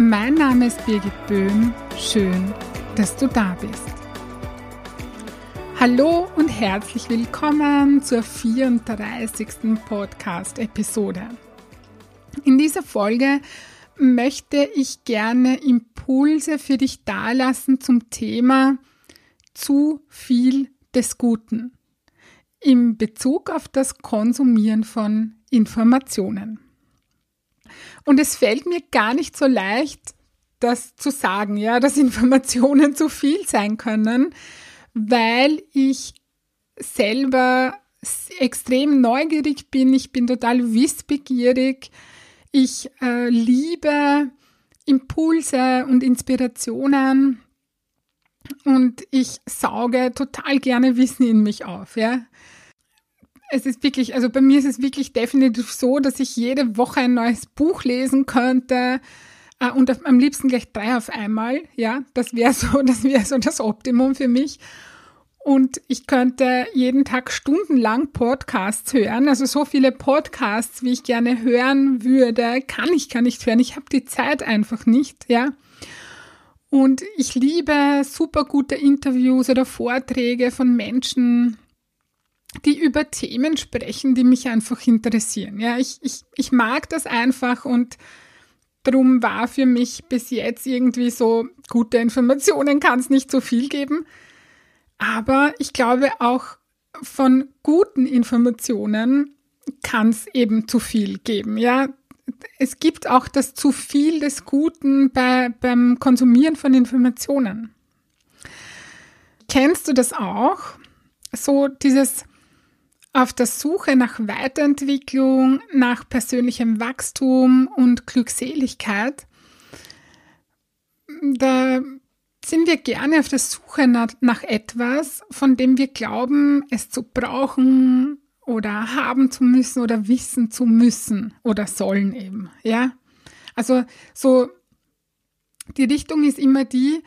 Mein Name ist Birgit Böhm. Schön, dass du da bist. Hallo und herzlich willkommen zur 34. Podcast-Episode. In dieser Folge möchte ich gerne Impulse für dich dalassen zum Thema zu viel des Guten im Bezug auf das Konsumieren von Informationen. Und es fällt mir gar nicht so leicht, das zu sagen, ja, dass Informationen zu viel sein können, weil ich selber extrem neugierig bin, ich bin total wissbegierig, ich äh, liebe Impulse und Inspirationen. Und ich sauge total gerne Wissen in mich auf, ja es ist wirklich, also bei mir ist es wirklich definitiv so, dass ich jede Woche ein neues Buch lesen könnte äh, und am liebsten gleich drei auf einmal. Ja, das wäre so, das wäre so das Optimum für mich. Und ich könnte jeden Tag stundenlang Podcasts hören. Also so viele Podcasts, wie ich gerne hören würde, kann ich gar nicht hören. Ich habe die Zeit einfach nicht, ja. Und ich liebe super gute Interviews oder Vorträge von Menschen, die über Themen sprechen, die mich einfach interessieren. Ja, ich, ich, ich mag das einfach und darum war für mich bis jetzt irgendwie so, gute Informationen kann es nicht so viel geben. Aber ich glaube auch von guten Informationen kann es eben zu viel geben. Ja, es gibt auch das zu viel des Guten bei, beim Konsumieren von Informationen. Kennst du das auch? So dieses auf der Suche nach Weiterentwicklung, nach persönlichem Wachstum und Glückseligkeit, da sind wir gerne auf der Suche nach, etwas, von dem wir glauben, es zu brauchen oder haben zu müssen oder wissen zu müssen oder sollen eben, ja. Also so die Richtung ist immer die,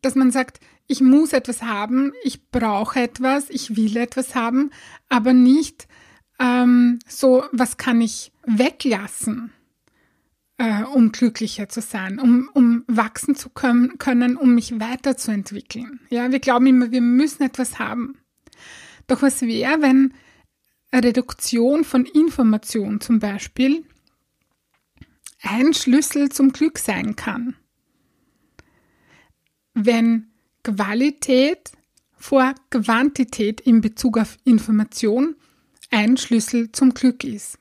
dass man sagt, ich muss etwas haben, ich brauche etwas, ich will etwas haben, aber nicht ähm, so, was kann ich weglassen, äh, um glücklicher zu sein, um, um wachsen zu können, können, um mich weiterzuentwickeln. Ja, wir glauben immer, wir müssen etwas haben. Doch was wäre, wenn Reduktion von Information zum Beispiel ein Schlüssel zum Glück sein kann? Wenn Qualität vor Quantität in Bezug auf Information ein Schlüssel zum Glück ist.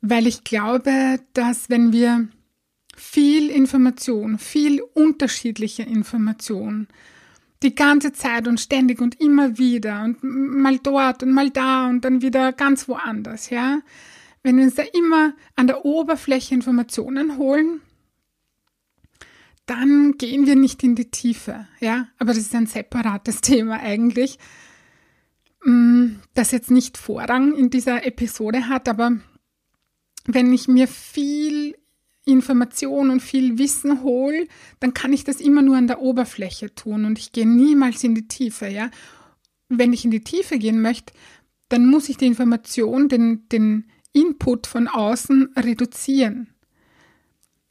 Weil ich glaube, dass wenn wir viel Information, viel unterschiedliche Information, die ganze Zeit und ständig und immer wieder und mal dort und mal da und dann wieder ganz woanders, ja. Wenn wir uns da immer an der Oberfläche Informationen holen, dann gehen wir nicht in die Tiefe, ja. Aber das ist ein separates Thema eigentlich, mm, das jetzt nicht Vorrang in dieser Episode hat, aber wenn ich mir viel Information und viel Wissen hole, dann kann ich das immer nur an der Oberfläche tun und ich gehe niemals in die Tiefe, ja. Wenn ich in die Tiefe gehen möchte, dann muss ich die Information, den, den Input von außen reduzieren.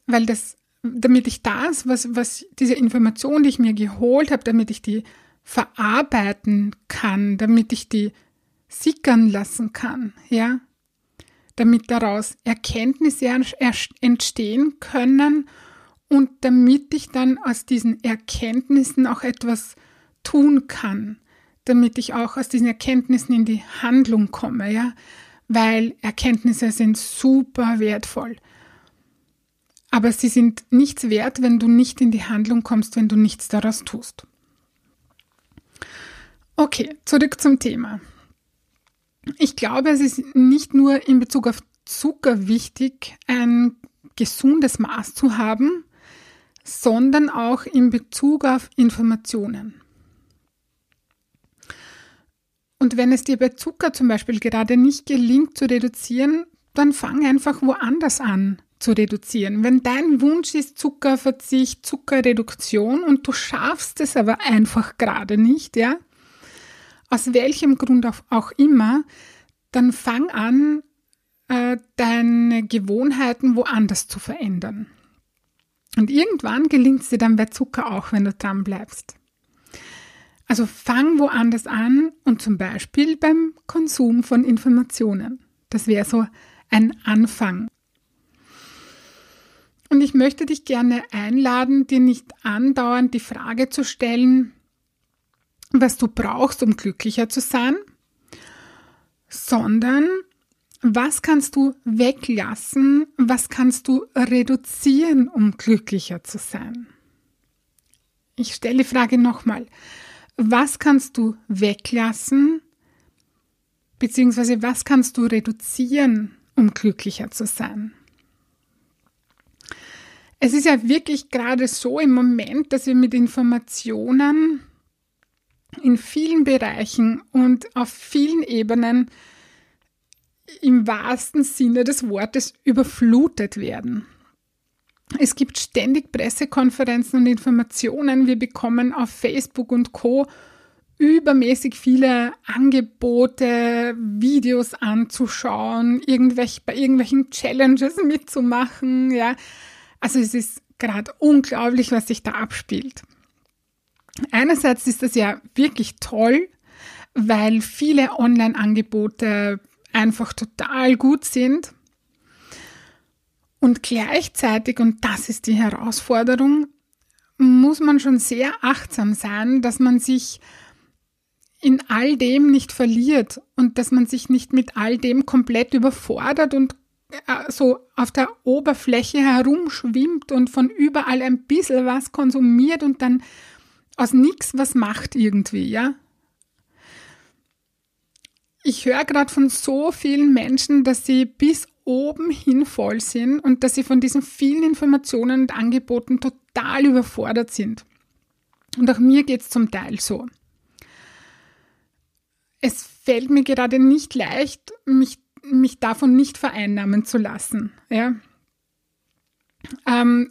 Weil das damit ich das, was, was diese Information, die ich mir geholt habe, damit ich die verarbeiten kann, damit ich die sickern lassen kann, ja, damit daraus Erkenntnisse entstehen können und damit ich dann aus diesen Erkenntnissen auch etwas tun kann, damit ich auch aus diesen Erkenntnissen in die Handlung komme, ja, weil Erkenntnisse sind super wertvoll. Aber sie sind nichts wert, wenn du nicht in die Handlung kommst, wenn du nichts daraus tust. Okay, zurück zum Thema. Ich glaube, es ist nicht nur in Bezug auf Zucker wichtig, ein gesundes Maß zu haben, sondern auch in Bezug auf Informationen. Und wenn es dir bei Zucker zum Beispiel gerade nicht gelingt zu reduzieren, dann fang einfach woanders an zu reduzieren. Wenn dein Wunsch ist Zuckerverzicht, Zuckerreduktion und du schaffst es aber einfach gerade nicht, ja, aus welchem Grund auch immer, dann fang an, äh, deine Gewohnheiten woanders zu verändern. Und irgendwann gelingt es dir dann bei Zucker auch, wenn du dran bleibst. Also fang woanders an und zum Beispiel beim Konsum von Informationen. Das wäre so ein Anfang. Und ich möchte dich gerne einladen, dir nicht andauernd die Frage zu stellen, was du brauchst, um glücklicher zu sein, sondern was kannst du weglassen, was kannst du reduzieren, um glücklicher zu sein. Ich stelle die Frage nochmal, was kannst du weglassen, beziehungsweise was kannst du reduzieren, um glücklicher zu sein? Es ist ja wirklich gerade so im Moment, dass wir mit Informationen in vielen Bereichen und auf vielen Ebenen im wahrsten Sinne des Wortes überflutet werden. Es gibt ständig Pressekonferenzen und Informationen. Wir bekommen auf Facebook und Co übermäßig viele Angebote, Videos anzuschauen, irgendwelch, bei irgendwelchen Challenges mitzumachen. Ja, also es ist gerade unglaublich, was sich da abspielt. Einerseits ist das ja wirklich toll, weil viele Online-Angebote einfach total gut sind und gleichzeitig, und das ist die Herausforderung, muss man schon sehr achtsam sein, dass man sich in all dem nicht verliert und dass man sich nicht mit all dem komplett überfordert und so auf der Oberfläche herumschwimmt und von überall ein bisschen was konsumiert und dann aus nichts was macht irgendwie, ja. Ich höre gerade von so vielen Menschen, dass sie bis oben hin voll sind und dass sie von diesen vielen Informationen und Angeboten total überfordert sind. Und auch mir geht es zum Teil so. Es fällt mir gerade nicht leicht, mich, mich davon nicht vereinnahmen zu lassen. Ja? Ähm,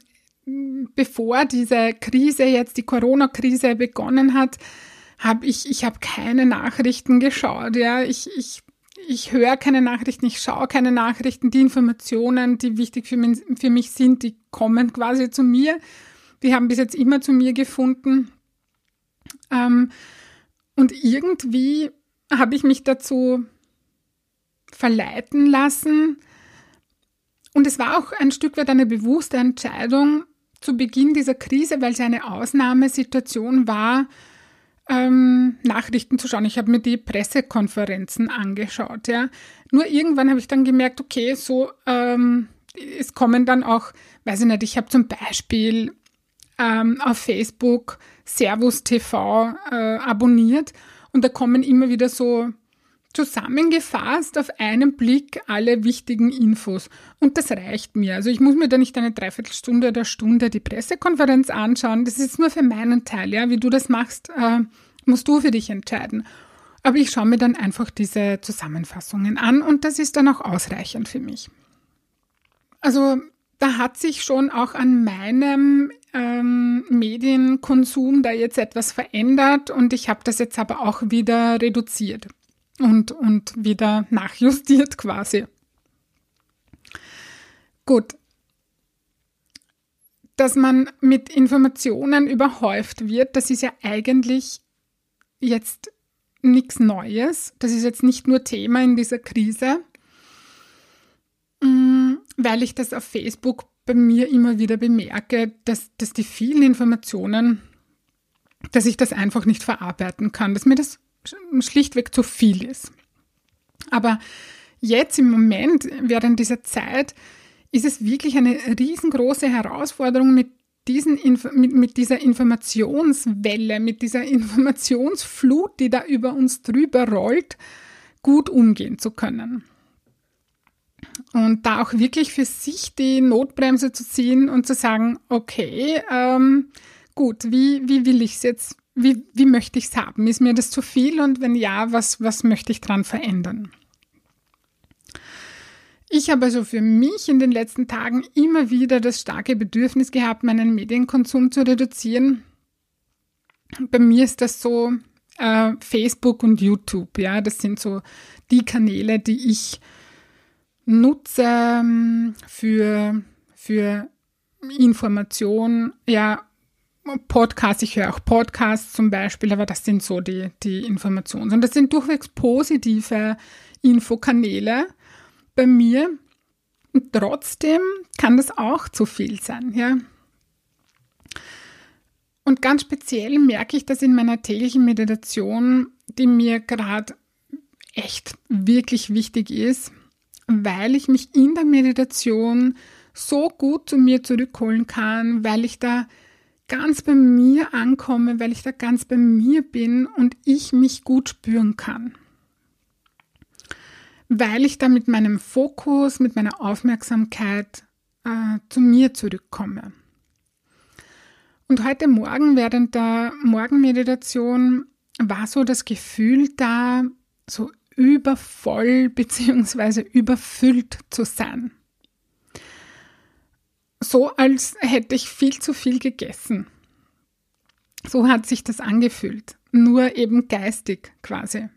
bevor diese Krise jetzt, die Corona-Krise begonnen hat, habe ich, ich habe keine Nachrichten geschaut. Ja, ich, ich ich höre keine Nachrichten, ich schaue keine Nachrichten. Die Informationen, die wichtig für mich, für mich sind, die kommen quasi zu mir. Die haben bis jetzt immer zu mir gefunden. Ähm, und irgendwie habe ich mich dazu verleiten lassen. Und es war auch ein Stück weit eine bewusste Entscheidung zu Beginn dieser Krise, weil es eine Ausnahmesituation war, ähm, Nachrichten zu schauen. Ich habe mir die Pressekonferenzen angeschaut. Ja. Nur irgendwann habe ich dann gemerkt, okay, so ähm, es kommen dann auch, weiß ich nicht, ich habe zum Beispiel ähm, auf Facebook Servus TV äh, abonniert und da kommen immer wieder so zusammengefasst auf einen Blick alle wichtigen Infos. Und das reicht mir. Also ich muss mir da nicht eine Dreiviertelstunde oder Stunde die Pressekonferenz anschauen. Das ist nur für meinen Teil. Ja, wie du das machst, äh, musst du für dich entscheiden. Aber ich schaue mir dann einfach diese Zusammenfassungen an und das ist dann auch ausreichend für mich. Also da hat sich schon auch an meinem ähm, Medienkonsum da jetzt etwas verändert und ich habe das jetzt aber auch wieder reduziert und, und wieder nachjustiert quasi. Gut. Dass man mit Informationen überhäuft wird, das ist ja eigentlich jetzt nichts Neues. Das ist jetzt nicht nur Thema in dieser Krise, mm, weil ich das auf Facebook bei mir immer wieder bemerke, dass, dass die vielen Informationen, dass ich das einfach nicht verarbeiten kann, dass mir das schlichtweg zu viel ist. Aber jetzt im Moment, während dieser Zeit, ist es wirklich eine riesengroße Herausforderung, mit, diesen, mit, mit dieser Informationswelle, mit dieser Informationsflut, die da über uns drüber rollt, gut umgehen zu können. Und da auch wirklich für sich die Notbremse zu ziehen und zu sagen, okay, ähm, gut, wie, wie will ich es jetzt, wie, wie möchte ich es haben? Ist mir das zu viel? Und wenn ja, was, was möchte ich dran verändern? Ich habe also für mich in den letzten Tagen immer wieder das starke Bedürfnis gehabt, meinen Medienkonsum zu reduzieren. Bei mir ist das so äh, Facebook und YouTube, ja, das sind so die Kanäle, die ich nutze ähm, für, für Information, ja, Podcasts, ich höre auch Podcasts zum Beispiel, aber das sind so die, die Informationen. Und das sind durchwegs positive Infokanäle bei mir. Und trotzdem kann das auch zu viel sein, ja. Und ganz speziell merke ich das in meiner täglichen Meditation, die mir gerade echt wirklich wichtig ist, weil ich mich in der Meditation so gut zu mir zurückholen kann, weil ich da ganz bei mir ankomme, weil ich da ganz bei mir bin und ich mich gut spüren kann. Weil ich da mit meinem Fokus, mit meiner Aufmerksamkeit äh, zu mir zurückkomme. Und heute Morgen während der Morgenmeditation war so das Gefühl da, so übervoll bzw. überfüllt zu sein. So als hätte ich viel zu viel gegessen. So hat sich das angefühlt, nur eben geistig quasi.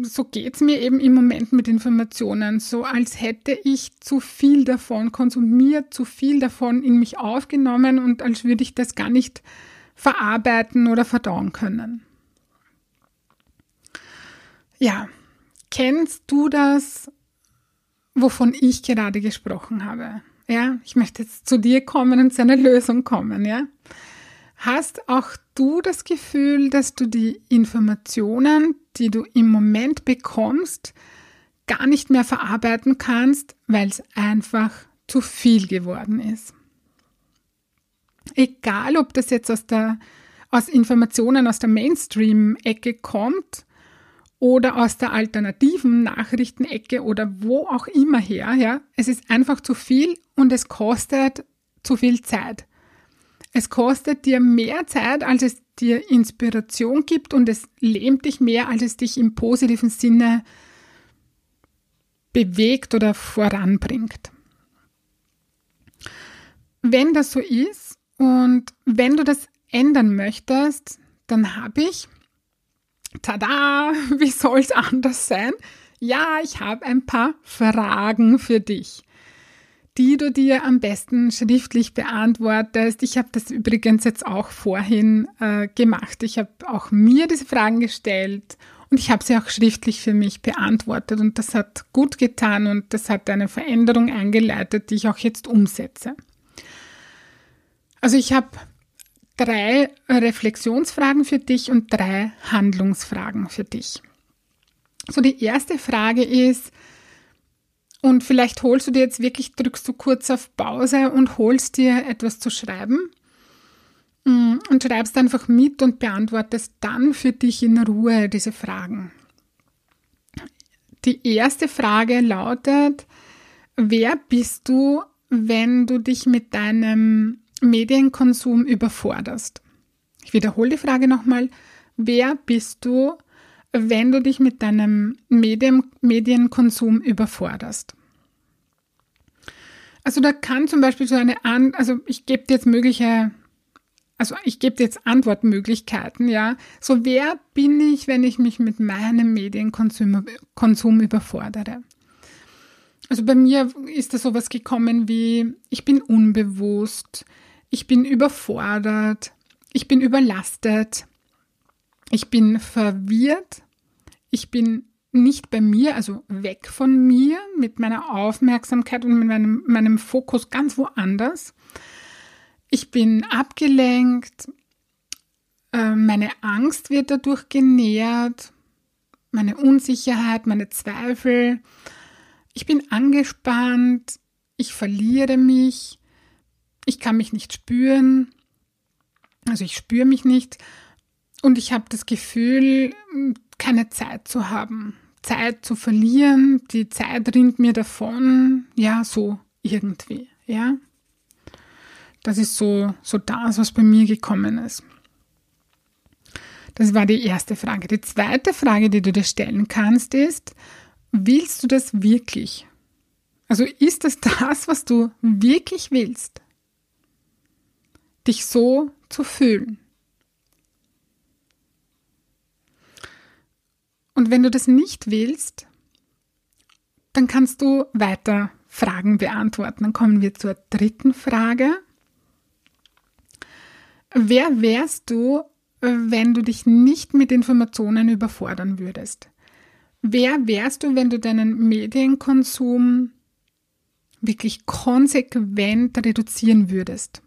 So geht es mir eben im Moment mit Informationen, so als hätte ich zu viel davon konsumiert, zu viel davon in mich aufgenommen und als würde ich das gar nicht verarbeiten oder verdauen können. Ja, kennst du das, wovon ich gerade gesprochen habe? Ja, ich möchte jetzt zu dir kommen und zu einer Lösung kommen, ja? Hast auch du das Gefühl, dass du die Informationen, die du im Moment bekommst, gar nicht mehr verarbeiten kannst, weil es einfach zu viel geworden ist? Egal, ob das jetzt aus der aus Informationen aus der Mainstream-Ecke kommt oder aus der alternativen Nachrichtenecke oder wo auch immer her, ja. Es ist einfach zu viel und es kostet zu viel Zeit. Es kostet dir mehr Zeit, als es dir Inspiration gibt und es lähmt dich mehr, als es dich im positiven Sinne bewegt oder voranbringt. Wenn das so ist und wenn du das ändern möchtest, dann habe ich Tada, wie soll es anders sein? Ja, ich habe ein paar Fragen für dich, die du dir am besten schriftlich beantwortest. Ich habe das übrigens jetzt auch vorhin äh, gemacht. Ich habe auch mir diese Fragen gestellt und ich habe sie auch schriftlich für mich beantwortet und das hat gut getan und das hat eine Veränderung eingeleitet, die ich auch jetzt umsetze. Also ich habe drei Reflexionsfragen für dich und drei Handlungsfragen für dich. So, die erste Frage ist, und vielleicht holst du dir jetzt wirklich, drückst du kurz auf Pause und holst dir etwas zu schreiben mm, und schreibst einfach mit und beantwortest dann für dich in Ruhe diese Fragen. Die erste Frage lautet, wer bist du, wenn du dich mit deinem Medienkonsum überforderst. Ich wiederhole die Frage nochmal. Wer bist du, wenn du dich mit deinem Medien Medienkonsum überforderst? Also da kann zum Beispiel so eine, An also ich gebe dir jetzt mögliche, also ich gebe dir jetzt Antwortmöglichkeiten, ja. So wer bin ich, wenn ich mich mit meinem Medienkonsum Konsum überfordere? Also bei mir ist da sowas gekommen wie, ich bin unbewusst, ich bin überfordert, ich bin überlastet, ich bin verwirrt, ich bin nicht bei mir, also weg von mir, mit meiner Aufmerksamkeit und mit meinem, meinem Fokus ganz woanders. Ich bin abgelenkt, äh, meine Angst wird dadurch genährt, meine Unsicherheit, meine Zweifel. Ich bin angespannt, ich verliere mich, ich kann mich nicht spüren, also ich spüre mich nicht und ich habe das Gefühl, keine Zeit zu haben. Zeit zu verlieren, die Zeit rinnt mir davon, ja, so irgendwie, ja. Das ist so, so das, was bei mir gekommen ist. Das war die erste Frage. Die zweite Frage, die du dir stellen kannst, ist, willst du das wirklich? Also ist das das, was du wirklich willst? Dich so zu fühlen. Und wenn du das nicht willst, dann kannst du weiter Fragen beantworten. Dann kommen wir zur dritten Frage. Wer wärst du, wenn du dich nicht mit Informationen überfordern würdest? Wer wärst du, wenn du deinen Medienkonsum wirklich konsequent reduzieren würdest?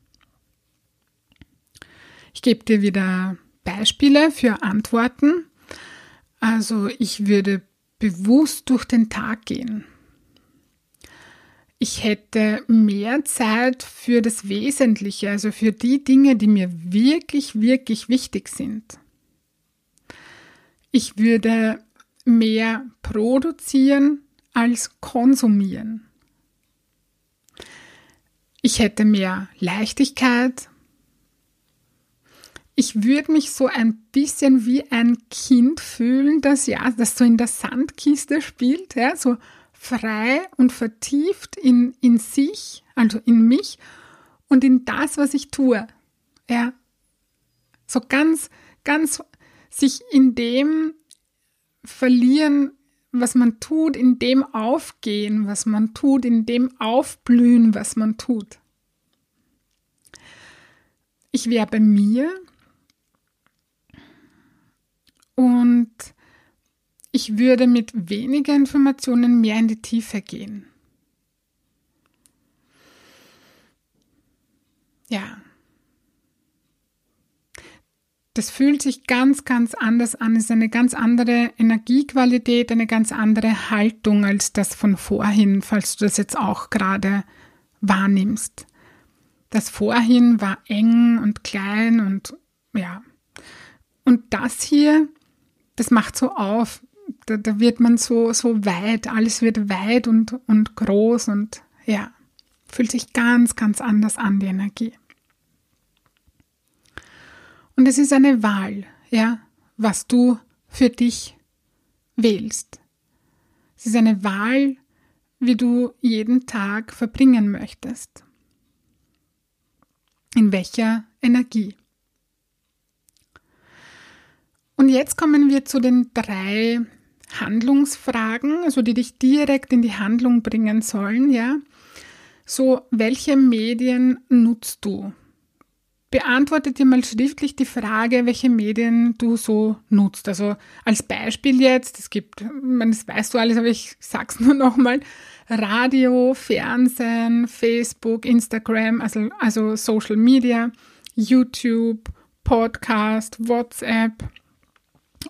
Ich gebe dir wieder Beispiele für Antworten. Also ich würde bewusst durch den Tag gehen. Ich hätte mehr Zeit für das Wesentliche, also für die Dinge, die mir wirklich, wirklich wichtig sind. Ich würde mehr produzieren als konsumieren. Ich hätte mehr Leichtigkeit, ich würde mich so ein bisschen wie ein Kind fühlen, das ja, das so in der Sandkiste spielt, ja, so frei und vertieft in, in sich, also in mich und in das, was ich tue. Ja, so ganz, ganz sich in dem verlieren, was man tut, in dem aufgehen, was man tut, in dem aufblühen, was man tut. Ich wäre bei mir und ich würde mit weniger Informationen mehr in die Tiefe gehen. Ja. Das fühlt sich ganz, ganz anders an. Es ist eine ganz andere Energiequalität, eine ganz andere Haltung als das von vorhin, falls du das jetzt auch gerade wahrnimmst. Das vorhin war eng und klein und ja. Und das hier das macht so auf. Da, da wird man so, so weit, alles wird weit und, und groß und ja, fühlt sich ganz, ganz anders an, die Energie. Und es ist eine Wahl, ja, was du für dich wählst. Es ist eine Wahl, wie du jeden Tag verbringen möchtest. In welcher Energie. Und jetzt kommen wir zu den drei Handlungsfragen, also die dich direkt in die Handlung bringen sollen, ja. So, welche Medien nutzt du? Beantworte dir mal schriftlich die Frage, welche Medien du so nutzt. Also als Beispiel jetzt, es gibt, das weißt du alles, aber ich sag's nur nochmal, Radio, Fernsehen, Facebook, Instagram, also, also Social Media, YouTube, Podcast, WhatsApp,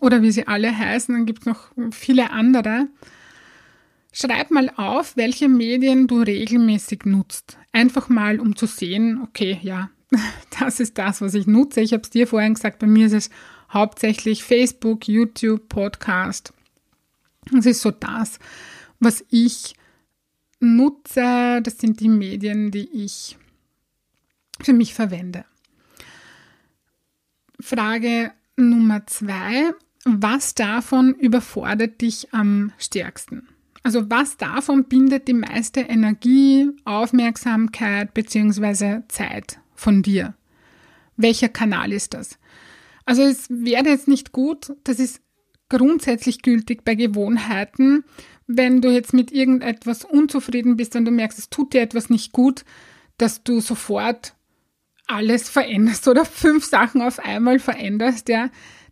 oder wie sie alle heißen, dann gibt es noch viele andere. Schreib mal auf, welche Medien du regelmäßig nutzt. Einfach mal, um zu sehen, okay, ja, das ist das, was ich nutze. Ich habe es dir vorhin gesagt, bei mir ist es hauptsächlich Facebook, YouTube, Podcast. Das ist so das, was ich nutze. Das sind die Medien, die ich für mich verwende. Frage Nummer zwei, was davon überfordert dich am stärksten? Also was davon bindet die meiste Energie, Aufmerksamkeit bzw. Zeit von dir? Welcher Kanal ist das? Also es wäre jetzt nicht gut, das ist grundsätzlich gültig bei Gewohnheiten, wenn du jetzt mit irgendetwas unzufrieden bist und du merkst, es tut dir etwas nicht gut, dass du sofort alles veränderst oder fünf Sachen auf einmal veränderst, ja,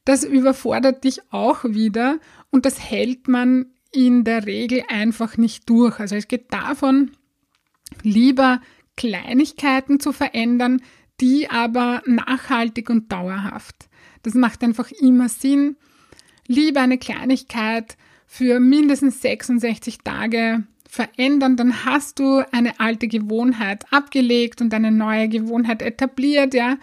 das überfordert dich auch wieder und das hält man in der Regel einfach nicht durch. Also es geht davon, lieber Kleinigkeiten zu verändern, die aber nachhaltig und dauerhaft. Das macht einfach immer Sinn. Lieber eine Kleinigkeit für mindestens 66 Tage verändern, dann hast du eine alte Gewohnheit abgelegt und eine neue Gewohnheit etabliert, ja.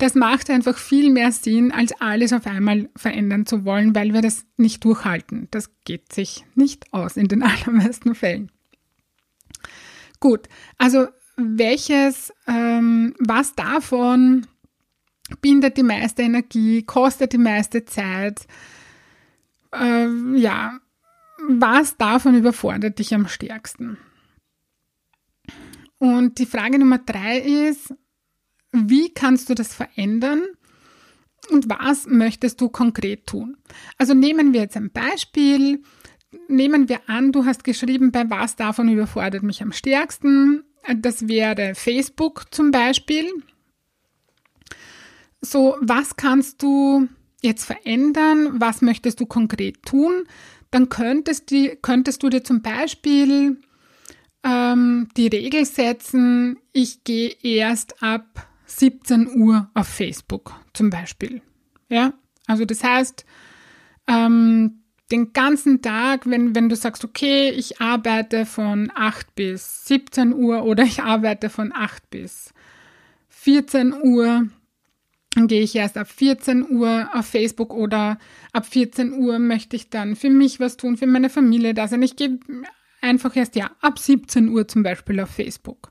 Das macht einfach viel mehr Sinn, als alles auf einmal verändern zu wollen, weil wir das nicht durchhalten. Das geht sich nicht aus in den allermeisten Fällen. Gut, also welches, ähm, was davon bindet die meiste Energie, kostet die meiste Zeit, äh, ja, was davon überfordert dich am stärksten? Und die Frage Nummer drei ist, wie kannst du das verändern und was möchtest du konkret tun? Also nehmen wir jetzt ein Beispiel. Nehmen wir an, du hast geschrieben, bei was davon überfordert mich am stärksten. Das wäre Facebook zum Beispiel. So, was kannst du jetzt verändern? Was möchtest du konkret tun? Dann könntest, die, könntest du dir zum Beispiel ähm, die Regel setzen, ich gehe erst ab 17 Uhr auf Facebook zum Beispiel. Ja, also das heißt, ähm, den ganzen Tag, wenn, wenn du sagst, okay, ich arbeite von 8 bis 17 Uhr oder ich arbeite von 8 bis 14 Uhr, dann gehe ich erst ab 14 Uhr auf Facebook oder ab 14 Uhr möchte ich dann für mich was tun, für meine Familie da sein. Ich gehe einfach erst ja ab 17 Uhr zum Beispiel auf Facebook.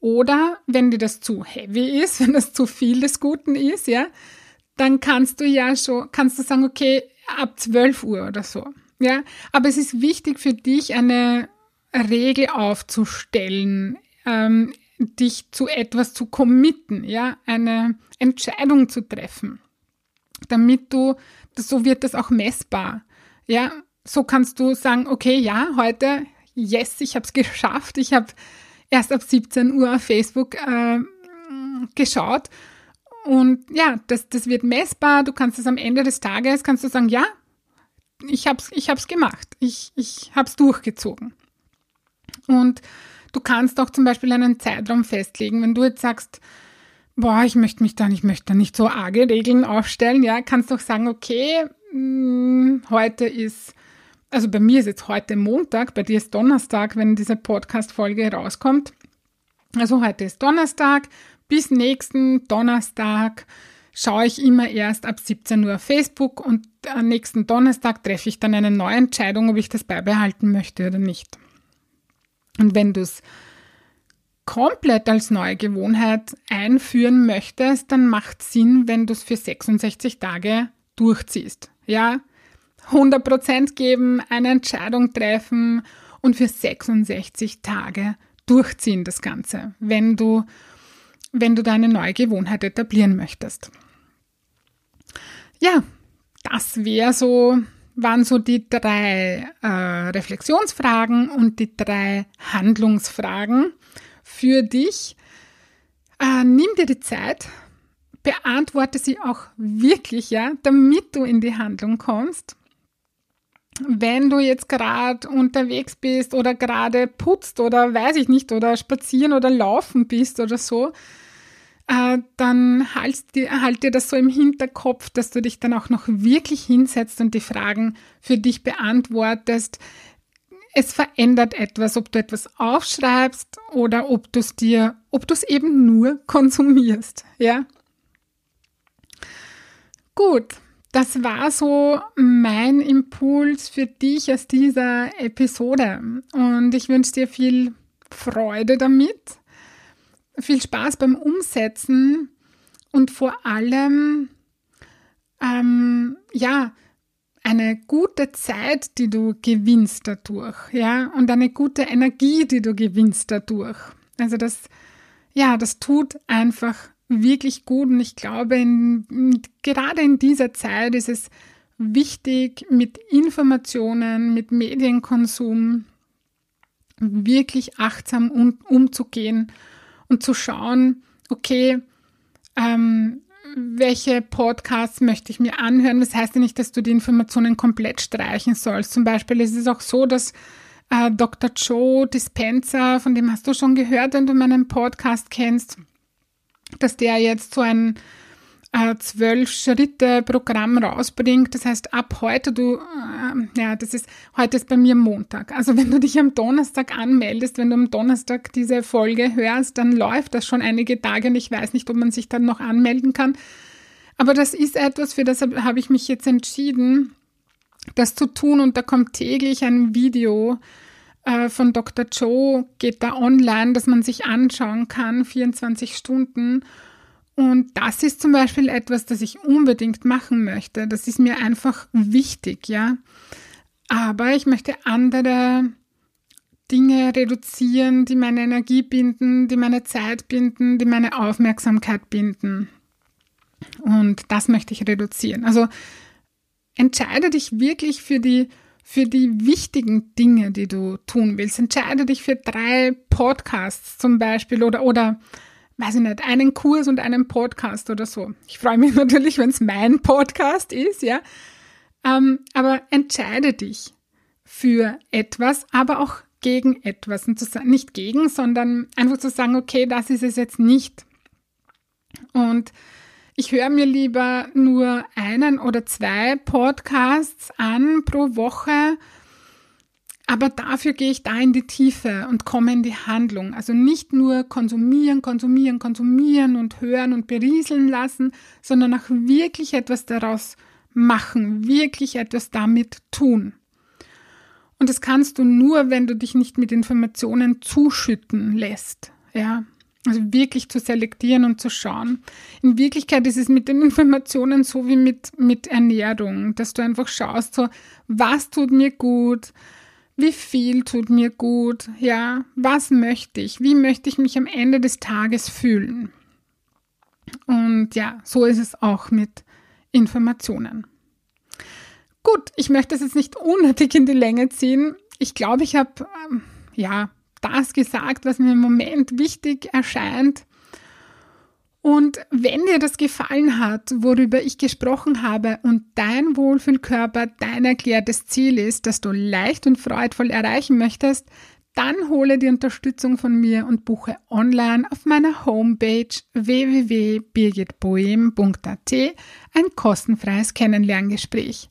Oder wenn dir das zu heavy ist, wenn das zu viel des Guten ist, ja, dann kannst du ja schon, kannst du sagen, okay, ab 12 Uhr oder so. Ja, aber es ist wichtig für dich, eine Regel aufzustellen, ähm, dich zu etwas zu committen, ja, eine Entscheidung zu treffen, damit du, so wird das auch messbar. Ja, so kannst du sagen, okay, ja, heute, yes, ich habe es geschafft, ich habe erst ab 17 Uhr auf Facebook äh, geschaut. Und ja, das, das wird messbar. Du kannst es am Ende des Tages, kannst du sagen, ja, ich habe es ich hab's gemacht. Ich, ich habe es durchgezogen. Und du kannst auch zum Beispiel einen Zeitraum festlegen. Wenn du jetzt sagst, boah, ich möchte mich da, ich möchte da nicht so arge Regeln aufstellen, ja, kannst du auch sagen, okay, mh, hm, heute ist also bei mir ist jetzt heute Montag, bei dir ist Donnerstag, wenn diese Podcast-Folge rauskommt. Also heute ist Donnerstag, bis nächsten Donnerstag schaue ich immer erst ab 17 Uhr auf Facebook und am nächsten Donnerstag treffe ich dann eine neue Entscheidung, ob ich das beibehalten möchte oder nicht. Und wenn du es komplett als neue Gewohnheit einführen möchtest, dann macht es Sinn, wenn du es für 66 Tage durchziehst. Ja, 100% geben, eine Entscheidung treffen und für 66 Tage durchziehen das Ganze, wenn du, wenn du deine neue Gewohnheit etablieren möchtest. Ja, das wäre so, waren so die drei äh, Reflexionsfragen und die drei Handlungsfragen für dich. Äh, nimm dir die Zeit, beantworte sie auch wirklich, ja, damit du in die Handlung kommst wenn du jetzt gerade unterwegs bist oder gerade putzt oder weiß ich nicht, oder spazieren oder laufen bist oder so, äh, dann halt dir, halt dir das so im Hinterkopf, dass du dich dann auch noch wirklich hinsetzt und die Fragen für dich beantwortest. Es verändert etwas, ob du etwas aufschreibst oder ob du es dir, ob du es eben nur konsumierst, ja? Gut, das war so mein Impuls für dich aus dieser Episode. Und ich wünsche dir viel Freude damit, viel Spaß beim Umsetzen und vor allem, ähm, ja, eine gute Zeit, die du gewinnst dadurch, ja, und eine gute Energie, die du gewinnst dadurch. Also das, ja, das tut einfach wirklich gut und ich glaube, in, gerade in dieser Zeit ist es wichtig, mit Informationen, mit Medienkonsum wirklich achtsam um, umzugehen und zu schauen, okay, ähm, welche Podcasts möchte ich mir anhören. Das heißt ja nicht, dass du die Informationen komplett streichen sollst. Zum Beispiel ist es auch so, dass äh, Dr. Joe Dispenza, von dem hast du schon gehört, wenn du meinen Podcast kennst, dass der jetzt so ein Zwölf-Schritte-Programm rausbringt. Das heißt, ab heute du, äh, ja, das ist, heute ist bei mir Montag. Also wenn du dich am Donnerstag anmeldest, wenn du am Donnerstag diese Folge hörst, dann läuft das schon einige Tage und ich weiß nicht, ob man sich dann noch anmelden kann. Aber das ist etwas, für das habe ich mich jetzt entschieden, das zu tun und da kommt täglich ein Video äh, von Dr. Joe, geht da online, dass man sich anschauen kann, 24 Stunden. Und das ist zum Beispiel etwas, das ich unbedingt machen möchte. Das ist mir einfach wichtig, ja. Aber ich möchte andere Dinge reduzieren, die meine Energie binden, die meine Zeit binden, die meine Aufmerksamkeit binden. Und das möchte ich reduzieren. Also entscheide dich wirklich für die, für die wichtigen Dinge, die du tun willst. Entscheide dich für drei Podcasts zum Beispiel oder, oder weiß ich nicht, einen Kurs und einen Podcast oder so. Ich freue mich natürlich, wenn es mein Podcast ist, ja. Ähm, aber entscheide dich für etwas, aber auch gegen etwas. Und zu nicht gegen, sondern einfach zu sagen, okay, das ist es jetzt nicht. Und ich höre mir lieber nur einen oder zwei Podcasts an pro Woche aber dafür gehe ich da in die Tiefe und komme in die Handlung. Also nicht nur konsumieren, konsumieren, konsumieren und hören und berieseln lassen, sondern auch wirklich etwas daraus machen, wirklich etwas damit tun. Und das kannst du nur, wenn du dich nicht mit Informationen zuschütten lässt. Ja, also wirklich zu selektieren und zu schauen. In Wirklichkeit ist es mit den Informationen so wie mit, mit Ernährung, dass du einfach schaust, so, was tut mir gut, wie viel tut mir gut? Ja, was möchte ich? Wie möchte ich mich am Ende des Tages fühlen? Und ja, so ist es auch mit Informationen. Gut, ich möchte es jetzt nicht unnötig in die Länge ziehen. Ich glaube, ich habe ähm, ja das gesagt, was mir im Moment wichtig erscheint. Und wenn dir das gefallen hat, worüber ich gesprochen habe und dein Wohlfühlkörper dein erklärtes Ziel ist, das du leicht und freudvoll erreichen möchtest, dann hole die Unterstützung von mir und buche online auf meiner Homepage www.birgitboehm.at ein kostenfreies Kennenlerngespräch.